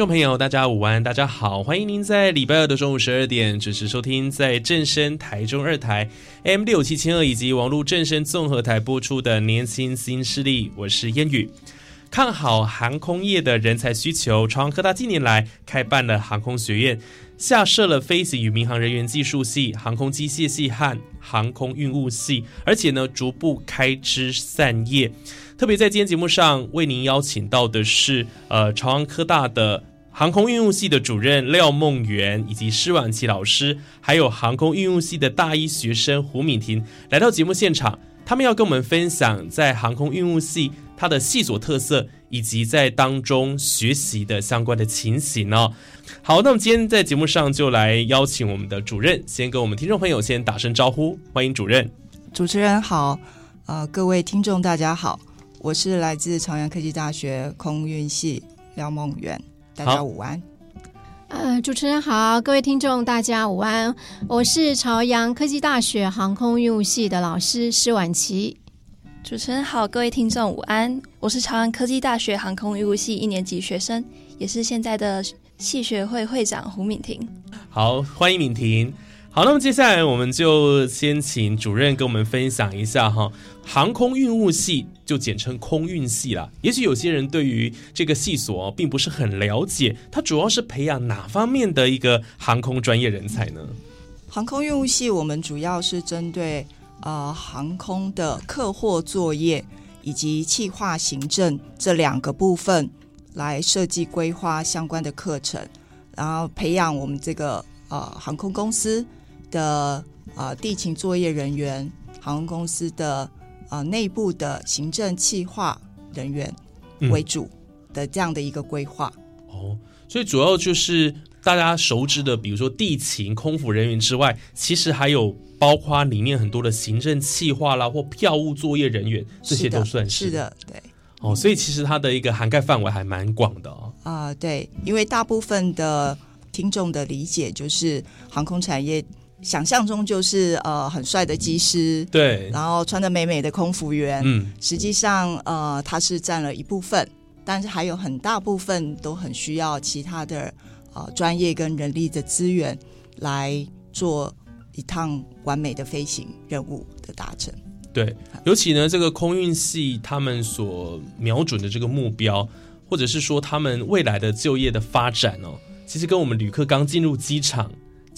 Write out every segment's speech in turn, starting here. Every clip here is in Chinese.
众朋友，大家午安，大家好，欢迎您在礼拜二的中午十二点准时收听在正声台中二台 M 六七千二以及网络正声综合台播出的年轻新势力，我是烟雨。看好航空业的人才需求，朝阳科大近年来开办了航空学院，下设了飞行与民航人员技术系、航空机械系和航空运务系，而且呢逐步开枝散叶。特别在今天节目上为您邀请到的是，呃，朝阳科大的航空运务系的主任廖梦媛，以及施婉琪老师，还有航空运务系的大一学生胡敏婷来到节目现场，他们要跟我们分享在航空运务系它的系所特色，以及在当中学习的相关的情形哦。好，那么今天在节目上就来邀请我们的主任，先跟我们听众朋友先打声招呼，欢迎主任。主持人好，呃，各位听众大家好。我是来自朝阳科技大学空运系廖梦媛，大家午安。呃，主持人好，各位听众大家午安。我是朝阳科技大学航空运务系的老师施婉琪。主持人好，各位听众午安。我是朝阳科技大学航空运务系一年级学生，也是现在的系学会会长胡敏婷。好，欢迎敏婷。好，那么接下来我们就先请主任跟我们分享一下哈，航空运务系就简称空运系啦。也许有些人对于这个系所并不是很了解，它主要是培养哪方面的一个航空专业人才呢？航空运务系我们主要是针对呃航空的客货作业以及企划行政这两个部分来设计规划相关的课程，然后培养我们这个呃航空公司。的啊，地勤作业人员、航空公司的啊内部的行政企划人员为主的这样的一个规划。哦，所以主要就是大家熟知的，比如说地勤、空服人员之外，其实还有包括里面很多的行政企划啦，或票务作业人员，这些都算是的，对。哦，所以其实它的一个涵盖范围还蛮广的哦。啊，对，因为大部分的听众的理解就是航空产业。想象中就是呃很帅的机师，对，然后穿的美美的空服员，嗯，实际上呃他是占了一部分，但是还有很大部分都很需要其他的呃专业跟人力的资源来做一趟完美的飞行任务的达成。对，尤其呢这个空运系他们所瞄准的这个目标，或者是说他们未来的就业的发展哦，其实跟我们旅客刚进入机场。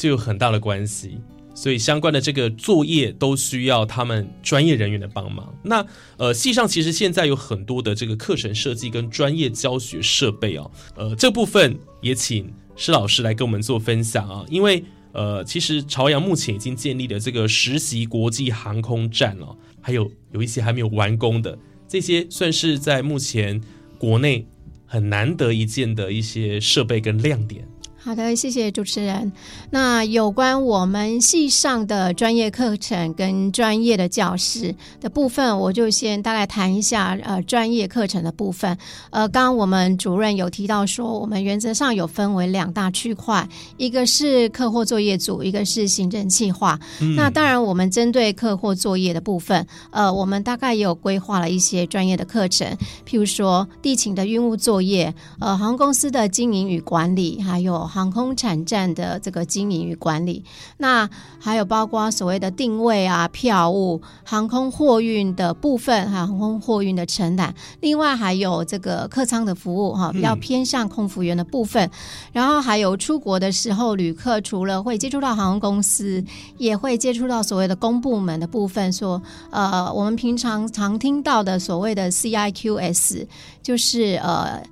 就有很大的关系，所以相关的这个作业都需要他们专业人员的帮忙。那呃，系上其实现在有很多的这个课程设计跟专业教学设备哦，呃，这部分也请施老师来跟我们做分享啊。因为呃，其实朝阳目前已经建立了这个实习国际航空站了，还有有一些还没有完工的，这些算是在目前国内很难得一见的一些设备跟亮点。好的，谢谢主持人。那有关我们系上的专业课程跟专业的教师的部分，我就先大概谈一下。呃，专业课程的部分，呃，刚刚我们主任有提到说，我们原则上有分为两大区块，一个是课货作业组，一个是行政计划。那当然，我们针对课货作业的部分，呃，我们大概也有规划了一些专业的课程，譬如说地勤的运务作业，呃，航空公司的经营与管理，还有。航空产站的这个经营与管理，那还有包括所谓的定位啊、票务、航空货运的部分，还有航空货运的承揽，另外还有这个客舱的服务哈，比较偏向空服员的部分。然后还有出国的时候，旅客除了会接触到航空公司，也会接触到所谓的公部门的部分，说呃，我们平常常听到的所谓的 CIQS，就是呃。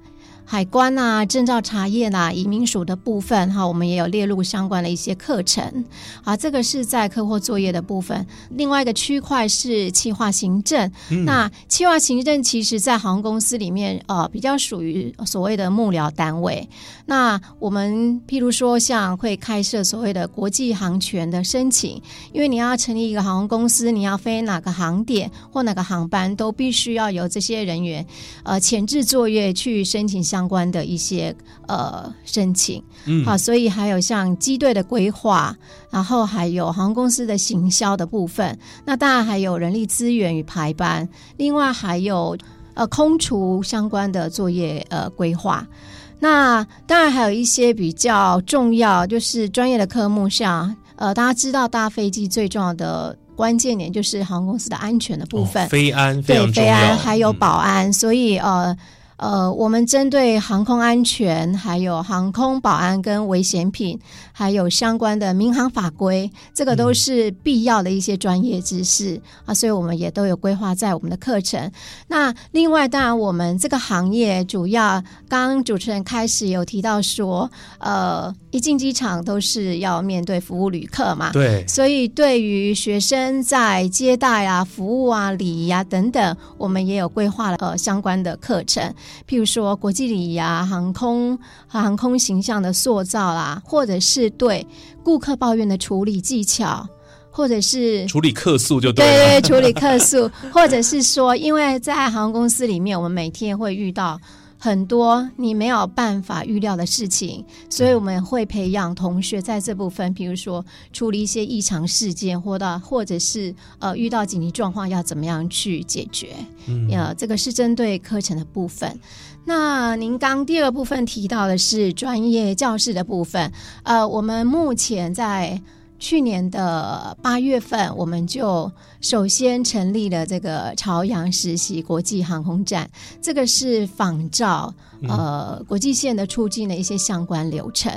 海关啊、证照查验啊、移民署的部分哈，我们也有列入相关的一些课程。啊，这个是在客户作业的部分。另外一个区块是企划行政。那企划行政其实在航空公司里面，呃，比较属于所谓的幕僚单位。那我们譬如说，像会开设所谓的国际航权的申请，因为你要成立一个航空公司，你要飞哪个航点或哪个航班，都必须要由这些人员，呃，前置作业去申请相关的一些呃申请。嗯，好，所以还有像机队的规划，然后还有航空公司的行销的部分，那当然还有人力资源与排班，另外还有呃空厨相关的作业呃规划。那当然还有一些比较重要，就是专业的科目，像呃大家知道搭飞机最重要的关键点就是航空公司的安全的部分，哦飞安非对飞安还有嗯保安，所以呃呃，我们针对航空安全、还有航空保安跟危险品，还有相关的民航法规，这个都是必要的一些专业知识啊，所以我们也都有规划在我们的课程。那另外，当然我们这个行业主要，刚刚主持人开始有提到说，呃，一进机场都是要面对服务旅客嘛，对，所以，对于学生在接待啊、服务啊、礼仪啊等等，我们也有规划了呃相关的课程，譬如说国际礼仪啊、航空航空形象的塑造啦、或者是对顾客抱怨的处理技巧，或者是处理客诉就对了。对对，处理客诉，或者是说，因为在航空公司里面，我们每天会遇到很多你没有办法预料的事情，所以我们会培养同学在这部分，比如说处理一些异常事件，或到或者是呃遇到紧急状况要怎么样去解决。嗯呃，这个是针对课程的部分。那您刚第二部分提到的是专业教室的部分，呃，我们目前在去年的八月份，我们就首先成立了这个朝阳实习国际航空站，这个是仿照呃国际线的出境的一些相关流程。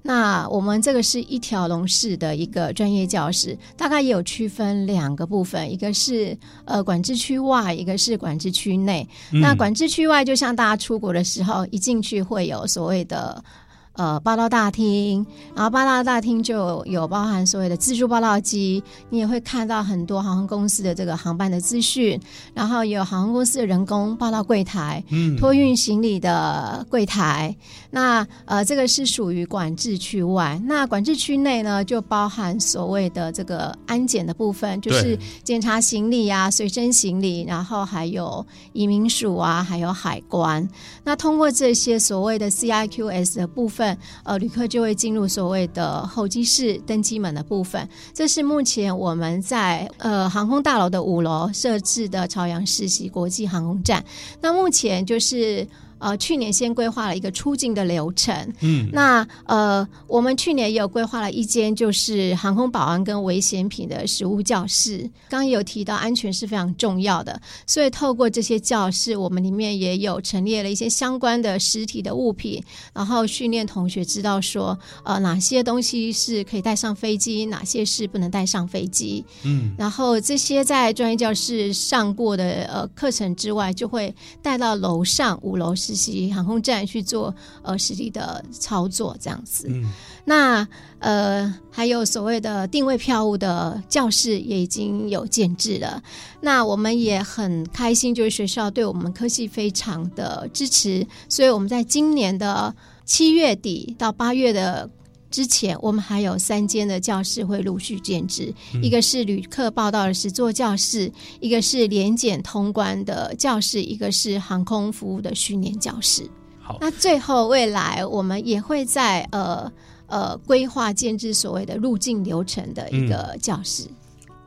那我们这个是一条龙式的一个专业教室，大概也有区分两个部分，一个是呃管制区外，一个是管制区内。那管制区外，就像大家出国的时候，一进去会有所谓的。呃，报道大厅，然后报道大厅就有包含所谓的自助报道机，你也会看到很多航空公司的这个航班的资讯，然后也有航空公司的人工报道柜台，嗯托运行李的柜台。那呃，这个是属于管制区外。那管制区内呢，就包含所谓的这个安检的部分，就是检查行李啊、随身行李，然后还有移民署啊，还有海关。那通过这些所谓的 CIQS 的部分，呃，旅客就会进入所谓的候机室登机门的部分。这是目前我们在呃航空大楼的五楼设置的朝阳世袭国际航空站。那目前就是。呃，去年先规划了一个出境的流程，嗯，那呃，我们去年也有规划了一间就是航空保安跟危险品的实物教室。刚刚也有提到安全是非常重要的，所以透过这些教室，我们里面也有陈列了一些相关的实体的物品，然后训练同学知道说，呃，哪些东西是可以带上飞机，哪些是不能带上飞机。嗯，然后这些在专业教室上过的呃课程之外，就会带到楼上五楼实习航空站去做呃实际的操作，这样子。嗯那呃还有所谓的定位票务的教室也已经有建制了。那我们也很开心，就是学校对我们科技非常的支持，所以我们在今年的七月底到八月的。之前我们还有三间的教室会陆续建制，一个是旅客报道的实作教室，一个是联检通关的教室，一个是航空服务的训练教室。好那最后未来我们也会在呃呃规划建制所谓的入境流程的一个教室，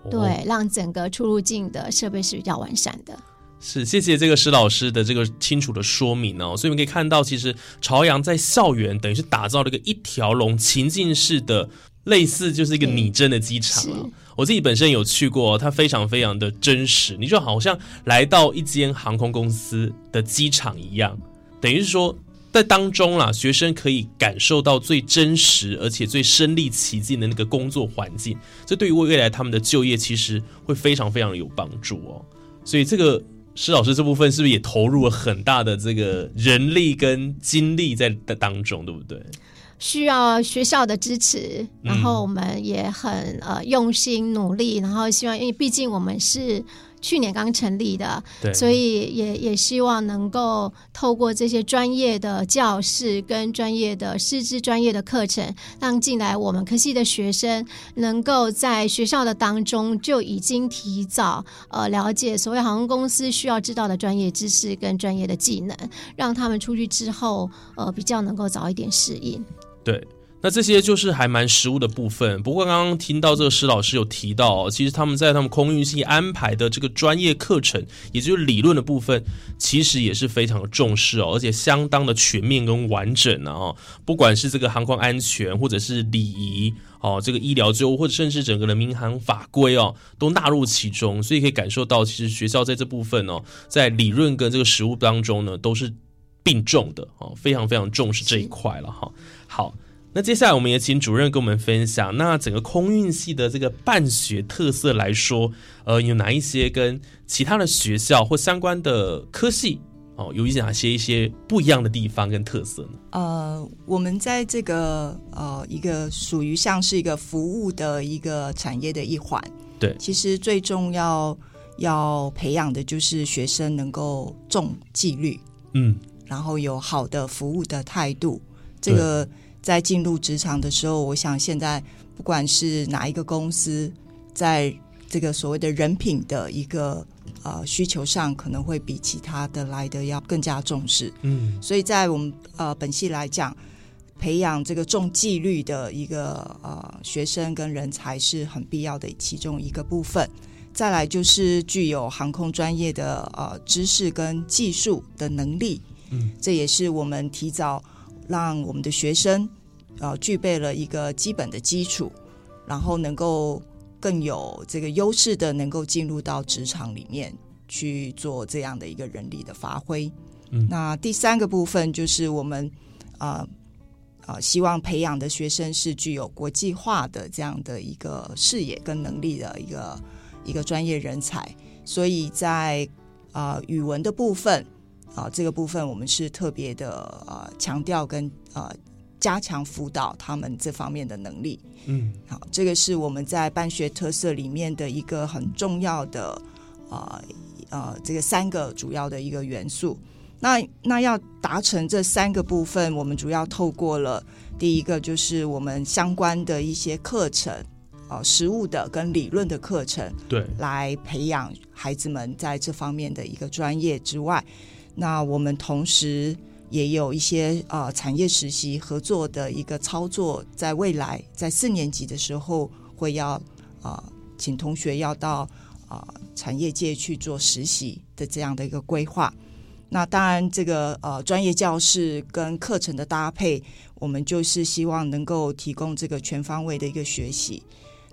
哦对，让整个出入境的设备是比较完善的。是，谢谢这个施老师的这个清楚的说明哦。所以我们可以看到，其实朝阳在校园等于是打造了一个一条龙情境式的，类似就是一个拟真的机场啊。我自己本身有去过，它非常非常的真实，你就好像来到一间航空公司的机场一样，等于是说。在当中啦，学生可以感受到最真实而且最身临其境的那个工作环境，这对于未来他们的就业其实会非常非常的有帮助哦。所以这个施老师这部分是不是也投入了很大的这个人力跟精力在当中，对不对？需要学校的支持，然后我们也很呃用心努力，然后希望，因为毕竟我们是去年刚成立的，对，所以也也希望能够透过这些专业的教室跟专业的师资、专业的课程，让进来我们科系的学生能够在学校的当中就已经提早呃了解所谓航空公司需要知道的专业知识跟专业的技能，让他们出去之后呃比较能够早一点适应。对，那这些就是还蛮实务的部分。不过刚刚听到这个施老师有提到，其实他们在他们空运系安排的这个专业课程，也就是理论的部分，其实也是非常的重视哦，而且相当的全面跟完整呢哦。不管是这个航空安全，或者是礼仪哦，这个医疗救护，或者甚至整个的民航法规哦，都纳入其中。所以可以感受到，其实学校在这部分哦，在理论跟这个实务当中呢，都是并重的哦，非常非常重视这一块了哈。好，那接下来我们也请主任跟我们分享，那整个空运系的这个办学特色来说，呃，有哪一些跟其他的学校或相关的科系哦，有一些哪些一些不一样的地方跟特色呢？呃，我们在这个呃一个属于像是一个服务的一个产业的一环，对，其实最重要要培养的就是学生能够重纪律，嗯，然后有好的服务的态度，这个。在进入职场的时候，我想现在不管是哪一个公司，在这个所谓的人品的一个呃需求上，可能会比其他的来的要更加重视。嗯，所以在我们呃本系来讲，培养这个重纪律的一个呃学生跟人才是很必要的其中一个部分。再来就是具有航空专业的呃知识跟技术的能力。嗯，这也是我们提早。让我们的学生，呃，具备了一个基本的基础，然后能够更有这个优势的，能够进入到职场里面去做这样的一个人力的发挥。嗯，那第三个部分就是我们啊啊，希望培养的学生是具有国际化的这样的一个视野跟能力的一个一个专业人才，所以在啊语文的部分。啊，这个部分我们是特别的呃强调跟呃加强辅导他们这方面的能力。嗯，好，这个是我们在办学特色里面的一个很重要的呃呃这个三个主要的一个元素。那那要达成这三个部分，我们主要透过了第一个就是我们相关的一些课程，呃，实物的跟理论的课程，对，来培养孩子们在这方面的一个专业之外。那我们同时也有一些呃产业实习合作的一个操作，在未来在四年级的时候会要啊请同学要到啊产业界去做实习的这样的一个规划。那当然，这个呃专业教室跟课程的搭配，我们就是希望能够提供这个全方位的一个学习。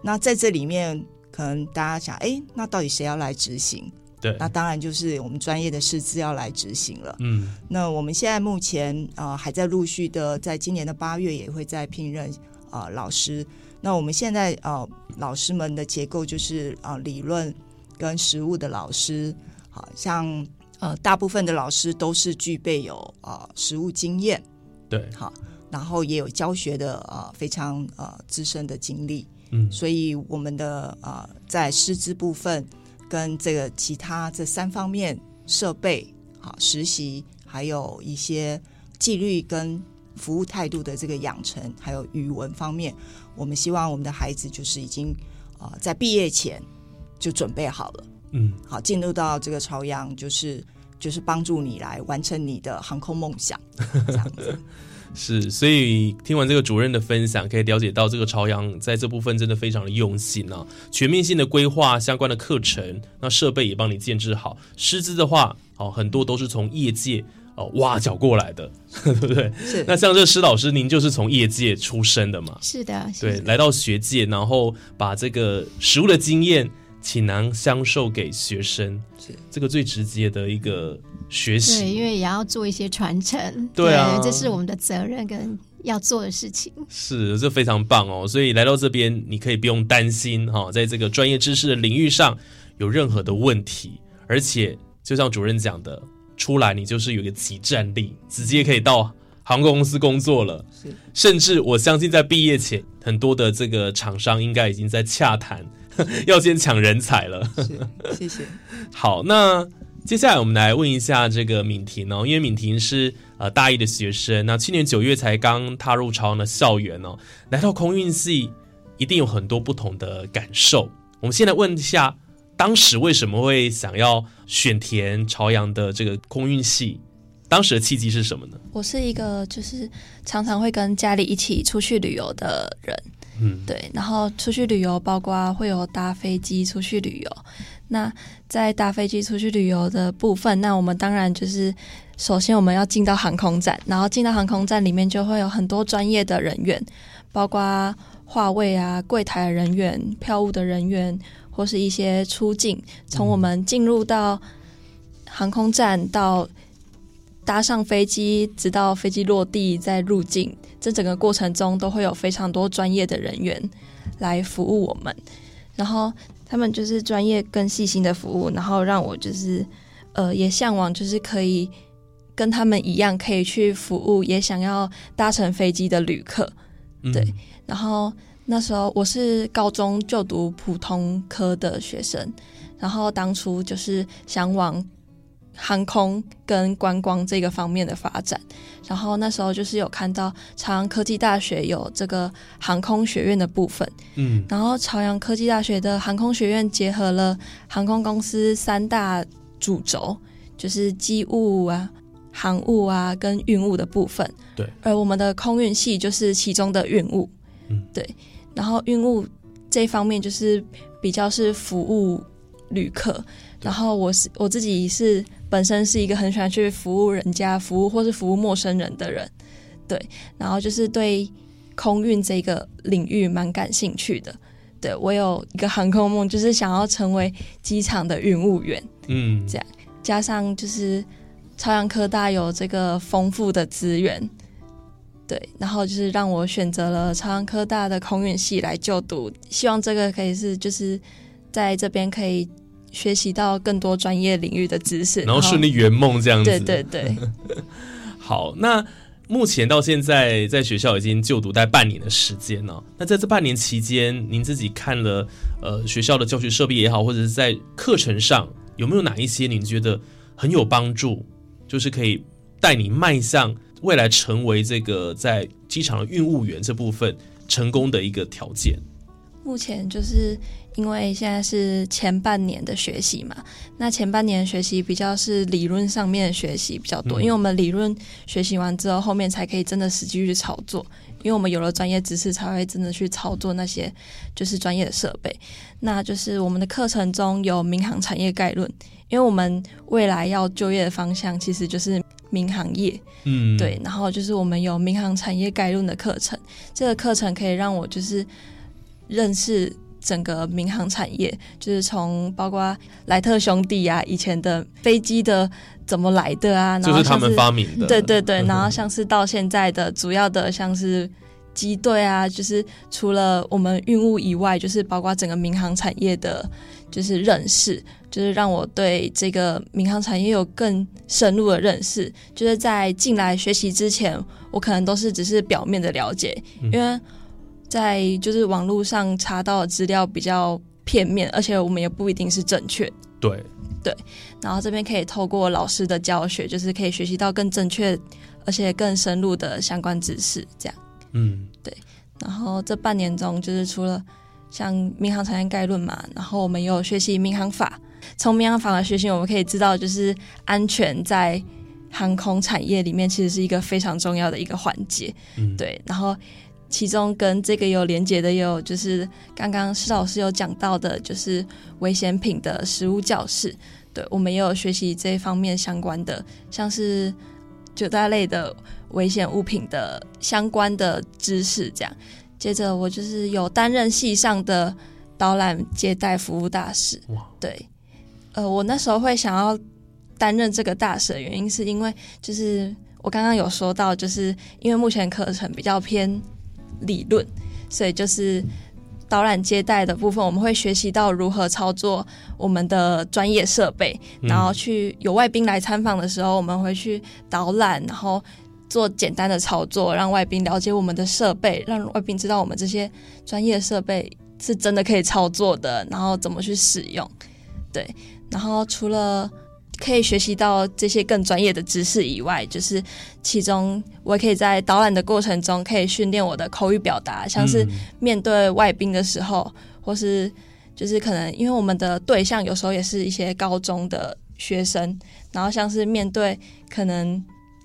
那在这里面，可能大家想，哎，那到底谁要来执行？对，那当然就是我们专业的师资要来执行了。嗯，那我们现在目前呃还在陆续的，在今年的八月也会再聘任啊老师。那我们现在呃老师们的结构就是啊理论跟实务的老师，好像呃大部分的老师都是具备有啊实务经验，对，好，然后也有教学的啊非常呃资深的经历，嗯，所以我们的啊在师资部分。跟这个其他这三方面设备好实习，还有一些纪律跟服务态度的这个养成，还有语文方面，我们希望我们的孩子就是已经啊在毕业前就准备好了，嗯，好进入到这个朝阳，就是就是帮助你来完成你的航空梦想这样子。是，所以听完这个主任的分享，可以了解到这个朝阳在这部分真的非常的用心啊，全面性的规划相关的课程，那设备也帮你建置好，师资的话，哦，很多都是从业界哦挖角过来的，对不对？是。那像这施老师，您就是从业界出身的嘛？是的，对，来到学界，然后把这个实务的经验。倾囊相授给学生，是这个最直接的一个学习。对，因为也要做一些传承。对啊，这是我们的责任跟要做的事情。是，这非常棒哦。所以来到这边，你可以不用担心哈，在这个专业知识的领域上有任何的问题，而且就像主任讲的，出来你就是有一个集战力，直接可以到航空公司工作了。是甚至我相信在毕业前，很多的这个厂商应该已经在洽谈，要先抢人才了。是，谢谢。好，那接下来我们来问一下这个敏婷哦，因为敏婷是呃大一的学生，那去年九月才刚踏入朝阳的校园哦，来到空运系一定有很多不同的感受。我们先来问一下，当时为什么会想要选填朝阳的这个空运系？当时的契机是什么呢？我是一个就是常常会跟家里一起出去旅游的人，嗯，对，然后出去旅游，包括会有搭飞机出去旅游。那在搭飞机出去旅游的部分，那我们当然就是首先我们要进到航空站，然后进到航空站里面就会有很多专业的人员，包括话位啊、柜台人员、票务的人员，或是一些出境，从我们进入到航空站到搭上飞机，直到飞机落地再入境，这整个过程中都会有非常多专业的人员来服务我们，然后他们就是专业跟细心的服务，然后让我就是呃也向往就是可以跟他们一样可以去服务也想要搭乘飞机的旅客，嗯。对然后那时候我是高中就读普通科的学生，然后当初就是想往航空跟观光这个方面的发展，然后那时候就是有看到朝阳科技大学有这个航空学院的部分，嗯然后朝阳科技大学的航空学院结合了航空公司三大主轴，就是机务啊、航务啊跟运务的部分。对，而我们的空运系就是其中的运务。嗯，对。然后运务这方面就是比较是服务旅客，然后我是我自己是本身是一个很喜欢去服务人家、服务或是服务陌生人的人，对。然后就是对空运这个领域蛮感兴趣的。对我有一个航空梦，就是想要成为机场的运务员，嗯，这样加上就是朝阳科大有这个丰富的资源，对，然后就是让我选择了朝阳科大的空运系来就读，希望这个可以是就是在这边可以学习到更多专业领域的知识，然后顺利圆梦这样子。对对对，好，那目前到现在在学校已经就读待半年的时间了、那在这半年期间，您自己看了呃学校的教学设备也好，或者是在课程上有没有哪一些您觉得很有帮助，就是可以带你迈向未来成为这个在机场的运务员这部分成功的一个条件？目前就是因为现在是前半年的学习嘛，那前半年学习比较是理论上面的学习比较多，嗯。因为我们理论学习完之后，后面才可以真的实际去操作，因为我们有了专业知识，才会真的去操作那些就是专业的设备。那就是我们的课程中有民航产业概论，因为我们未来要就业的方向其实就是民航业，嗯，对，然后就是我们有民航产业概论的课程，这个课程可以让我就是认识整个民航产业，就是从包括莱特兄弟啊，以前的飞机的怎么来的啊，然后就是他们发明的。对对对，嗯然后像是到现在的主要的像是机队啊，就是除了我们运务以外，就是包括整个民航产业的，就是认识，就是让我对这个民航产业有更深入的认识。就是在进来学习之前，我可能都是只是表面的了解，嗯因为在就是网络上查到的资料比较片面，而且我们也不一定是正确对对，然后这边可以透过老师的教学，就是可以学习到更正确而且更深入的相关知识，这样。嗯对然后这半年中，就是除了像民航产业概论嘛，然后我们也有学习民航法。从民航法的学习，我们可以知道，就是安全在航空产业里面其实是一个非常重要的一个环节。嗯，对，然后其中跟这个有连结的，也有就是刚刚施老师有讲到的，就是危险品的食物教室。对，我们也有学习这一方面相关的，像是九大类的危险物品的相关的知识。这样，接着我就是有担任系上的导览接待服务大使。对，呃，我那时候会想要担任这个大使的原因，是因为就是我刚刚有说到，就是因为目前课程比较偏理论，所以就是导览接待的部分，我们会学习到如何操作我们的专业设备，嗯然后去有外宾来参访的时候，我们会去导览，然后做简单的操作，让外宾了解我们的设备，让外宾知道我们这些专业设备是真的可以操作的，然后怎么去使用。对，然后除了可以学习到这些更专业的知识以外，就是其中我也可以在导览的过程中可以训练我的口语表达，像是嗯。面对外宾的时候，或是就是可能因为我们的对象有时候也是一些高中的学生，然后像是面对可能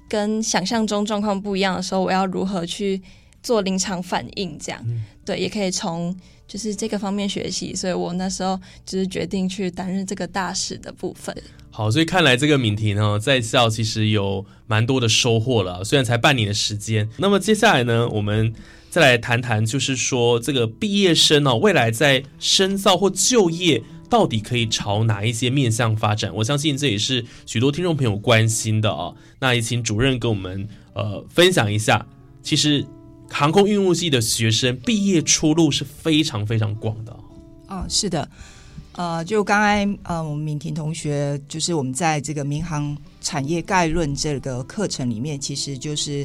跟想象中状况不一样的时候，我要如何去做临场反应，这样、对，也可以从就是这个方面学习，所以我那时候就是决定去担任这个大使的部分。好，所以看来这个敏婷呢，在校其实有蛮多的收获了，虽然才半年的时间。那么接下来呢，我们再来谈谈，就是说这个毕业生哦，未来在深造或就业。到底可以朝哪一些面向发展？我相信这也是许多听众朋友关心的哦。那也请主任跟我们呃分享一下。其实航空运务系的学生毕业出路是非常非常广的、哦。是的，呃，就刚才呃，我们敏婷同学，就是我们在这个民航产业概论这个课程里面，其实就是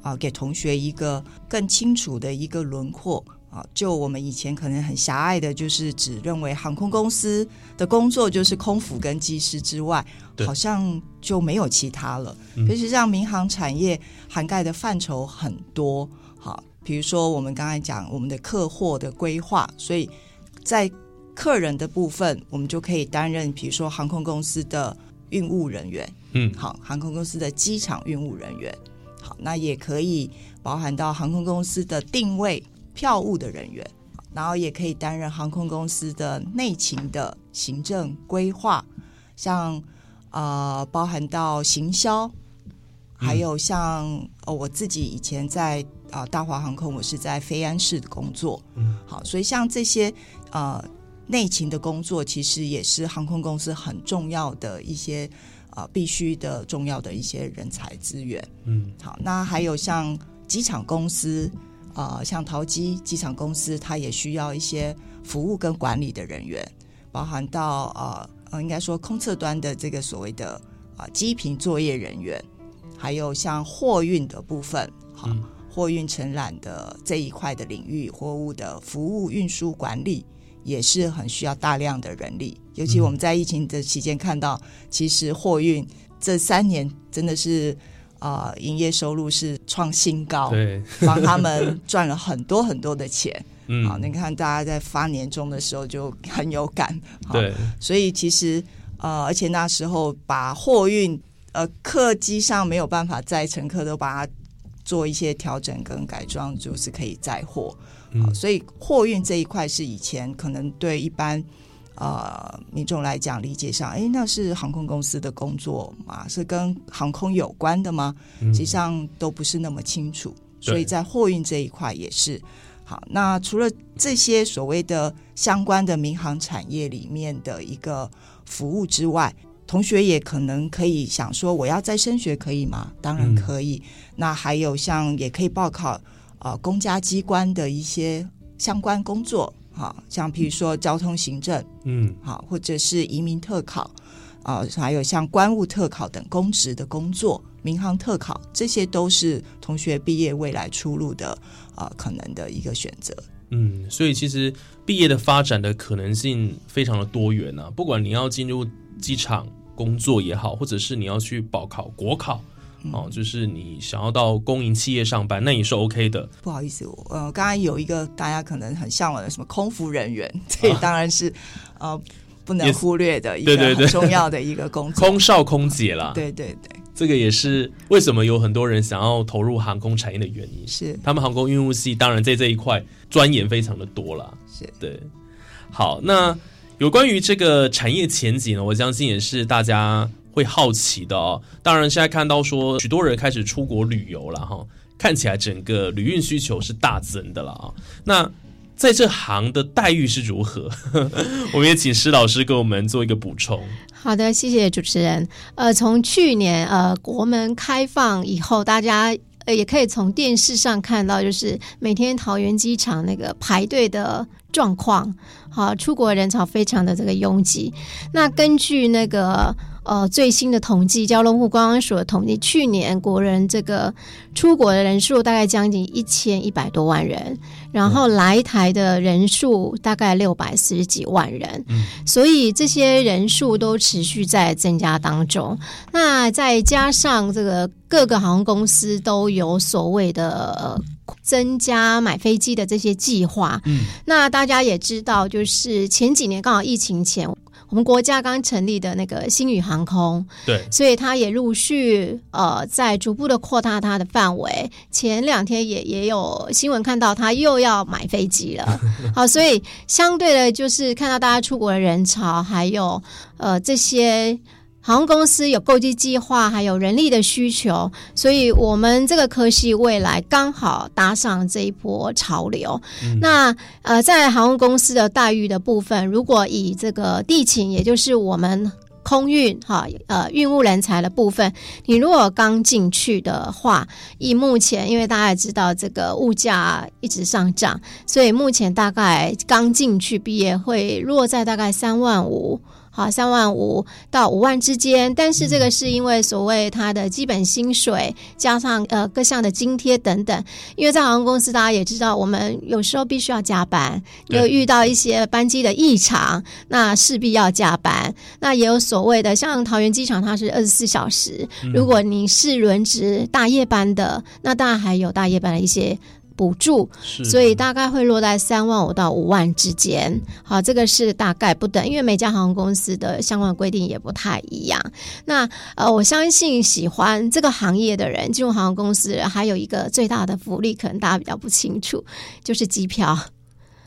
啊、呃给同学一个更清楚的一个轮廓啊。就我们以前可能很狭隘的，就是只认为航空公司的工作就是空服跟机师之外，好像就没有其他了。嗯可是让民航产业涵盖的范畴很多，好，比如说我们刚才讲我们的客货的规划，所以在客人的部分，我们就可以担任，比如说航空公司的运务人员，嗯，好，航空公司的机场运务人员，好，那也可以包含到航空公司的定位票务的人员，然后也可以担任航空公司的内勤的行政规划，像呃包含到行销，还有像哦我自己以前在啊、呃大华航空，我是在飞安市的工作，嗯，好，所以像这些呃内勤的工作，其实也是航空公司很重要的一些呃必须的重要的一些人才资源。嗯好，那还有像机场公司，呃，像淘机机场公司，它也需要一些服务跟管理的人员，包含到呃呃，应该说空侧端的这个所谓的啊、呃机坪作业人员，还有像货运的部分，好，嗯货运承揽的这一块的领域，货物的服务运输管理。也是很需要大量的人力，尤其我们在疫情的期间看到，其实货运这三年真的是呃营业收入是创新高，对，帮他们赚了很多很多的钱。嗯好，你看大家在发年终的时候就很有感。好，对，所以其实呃，而且那时候把货运呃客机上没有办法载乘客，都把它做一些调整跟改装，就是可以载货。所以货运这一块是以前可能对一般呃民众来讲理解上，哎，那是航空公司的工作嘛，是跟航空有关的吗？嗯实际上都不是那么清楚。对所以在货运这一块也是。好，那除了这些所谓的相关的民航产业里面的一个服务之外，同学也可能可以想说，我要再升学可以吗？当然嗯可以。那还有像也可以报考呃公家机关的一些相关工作，好，像譬如说交通行政，嗯好，或者是移民特考，啊、还有像官务特考等公职的工作，民航特考，这些都是同学毕业未来出路的啊、可能的一个选择。嗯，所以其实毕业的发展的可能性非常的多元啊，不管你要进入机场工作也好，或者是你要去报考国考。哦，就是你想要到公营企业上班，那也是 OK 的。不好意思，我呃，刚刚有一个大家可能很向往的什么空服人员，这也当然是、呃不能忽略的一个很重要的 一个工作。空少、空姐啦，对对对，这个也是为什么有很多人想要投入航空产业的原因。是他们航空运务系当然在这一块钻研非常的多啦。是。对，好，那有关于这个产业前景呢，我相信也是大家会好奇的哦。当然，现在看到说许多人开始出国旅游了哈，看起来整个旅运需求是大增的了啊。那在这行的待遇是如何？我们也请施老师给我们做一个补充。好的，谢谢主持人。呃，从去年呃国门开放以后，大家呃，也可以从电视上看到，就是每天桃园机场那个排队的状况，好，出国人潮非常的这个拥挤。那根据那个呃最新的统计，交通部观光署的统计，去年国人这个出国的人数大概将近一千一百多万人，然后来台的人数大概六百四十几万人，所以这些人数都持续在增加当中。那再加上这个各个航空公司都有所谓的呃增加买飞机的这些计划，嗯，那大家也知道，就是前几年刚好疫情前，我们国家刚成立的那个星宇航空，对，所以它也陆续呃在逐步的扩大它的范围。前两天也也有新闻看到它又要买飞机了，好，所以相对的就是看到大家出国的人潮，还有呃这些。航空公司有购机计划，还有人力的需求，所以我们这个科系未来刚好搭上这一波潮流。那呃，在航空公司的待遇的部分，如果以这个地勤，也就是我们空运哈呃运务人才的部分，你如果刚进去的话，以目前因为大家也知道这个物价一直上涨，所以目前大概刚进去毕业会落在大概三万五。好，三万五到五万之间，但是这个是因为所谓它的基本薪水加上呃各项的津贴等等，因为在航空公司大家也知道，我们有时候必须要加班，对有遇到一些班机的异常，那势必要加班。那也有所谓的，像桃园机场它是二十四小时，如果你是轮值大夜班的，那当然还有大夜班的一些。补助，所以大概会落在三万五到五万之间。好，这个是大概不等，因为每家航空公司的相关规定也不太一样。那呃，我相信喜欢这个行业的人进入航空公司，还有一个最大的福利，可能大家比较不清楚，就是机票。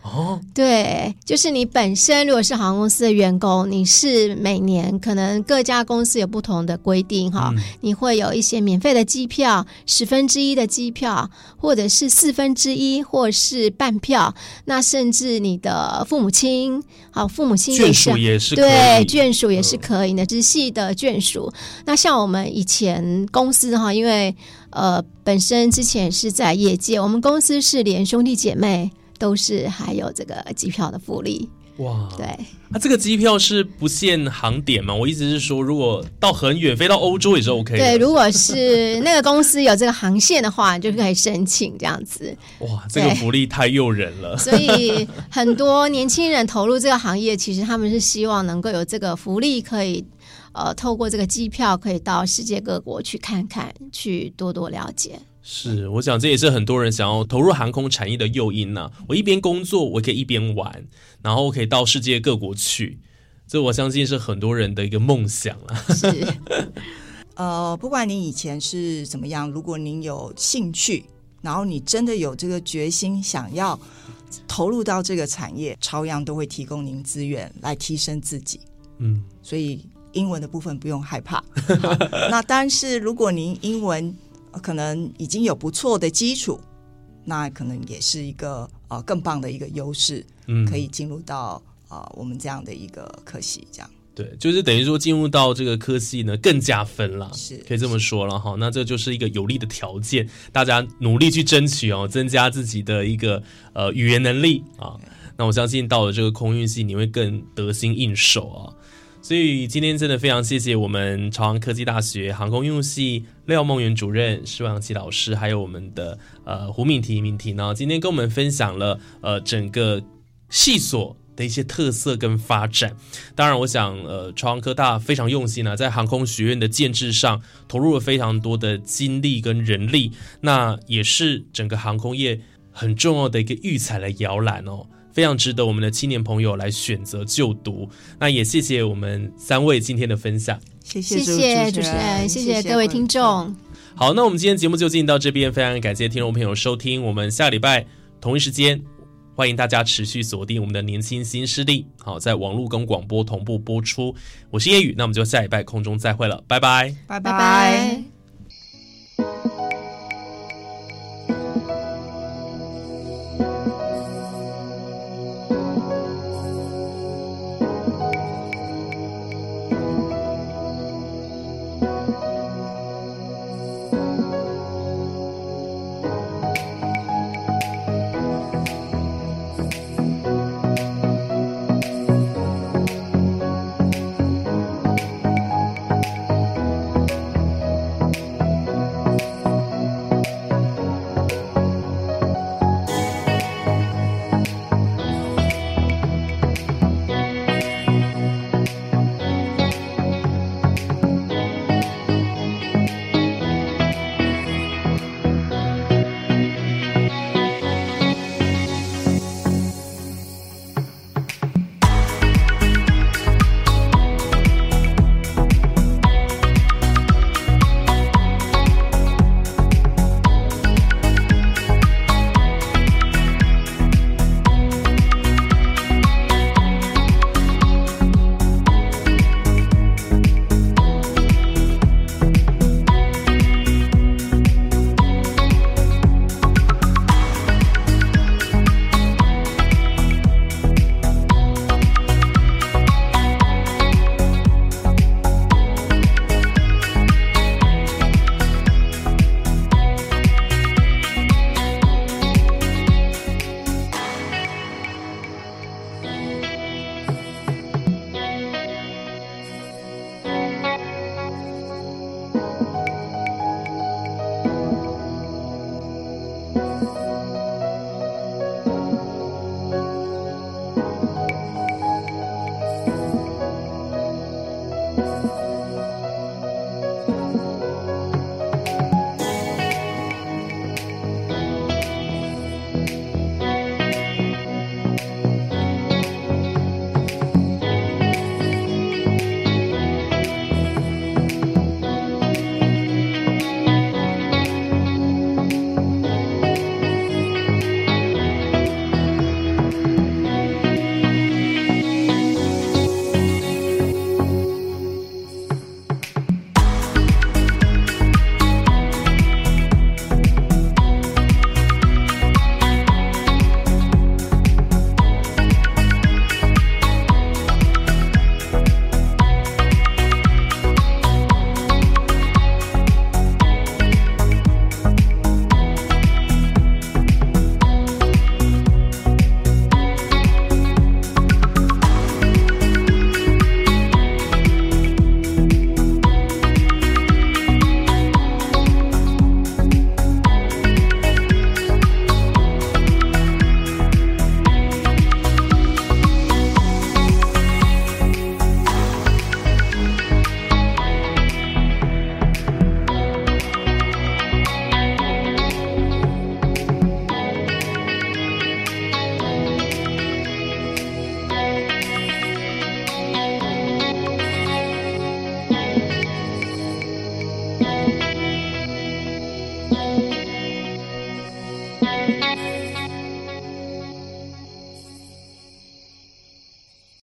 哦，对，就是你本身如果是航空公司的员工，你是每年可能各家公司有不同的规定哈，你会有一些免费的机票、十分之一的机票，或者是四分之一，或是半票。那甚至你的父母亲，好，父母亲也眷是属也是对，眷属也是可以的，直系的眷属。那像我们以前公司哈，因为呃本身之前是在业界，我们公司是连兄弟姐妹都是还有这个机票的福利。哇，对，那、这个机票是不限航点吗？我意思是说，如果到很远，飞到欧洲也是 OK 的。对，如果是那个公司有这个航线的话，你就可以申请这样子。哇，这个福利太诱人了。所以很多年轻人投入这个行业，其实他们是希望能够有这个福利，可以呃透过这个机票，可以到世界各国去看看，去多多了解。是，我想这也是很多人想要投入航空产业的诱因呐、我一边工作，我可以一边玩，然后我可以到世界各国去。这我相信是很多人的一个梦想啊。是，呃，不管你以前是怎么样，如果您有兴趣，然后你真的有这个决心，想要投入到这个产业，朝阳都会提供您资源来提升自己。嗯，所以英文的部分不用害怕。好那但是如果您英文呃可能已经有不错的基础，那可能也是一个呃更棒的一个优势，嗯可以进入到呃我们这样的一个科系，这样对，就是等于说进入到这个科系呢，更加分了，是可以这么说了哈。那这就是一个有利的条件，大家努力去争取哦，增加自己的一个呃语言能力啊。那我相信到了这个空运系，你会更得心应手啊。所以今天真的非常谢谢我们朝阳科技大学航空运用系廖梦圆主任、施王琪老师，还有我们的呃胡敏婷敏婷呢，今天跟我们分享了呃整个系所的一些特色跟发展。当然，我想呃朝阳科大非常用心啊，在航空学院的建制上投入了非常多的精力跟人力，那也是整个航空业很重要的一个育才的摇篮哦。非常值得我们的青年朋友来选择就读。那也谢谢我们三位今天的分享。谢谢谢谢主持人，谢谢各位听。众。好，那我们今天节目就进行到这边，非常感谢听众朋友收听，我们下礼拜同一时间，欢迎大家持续锁定我们的年轻新势力，好，在网络跟广播同步播出。我是叶宇，那我们就下礼拜空中再会了，拜拜。拜拜拜。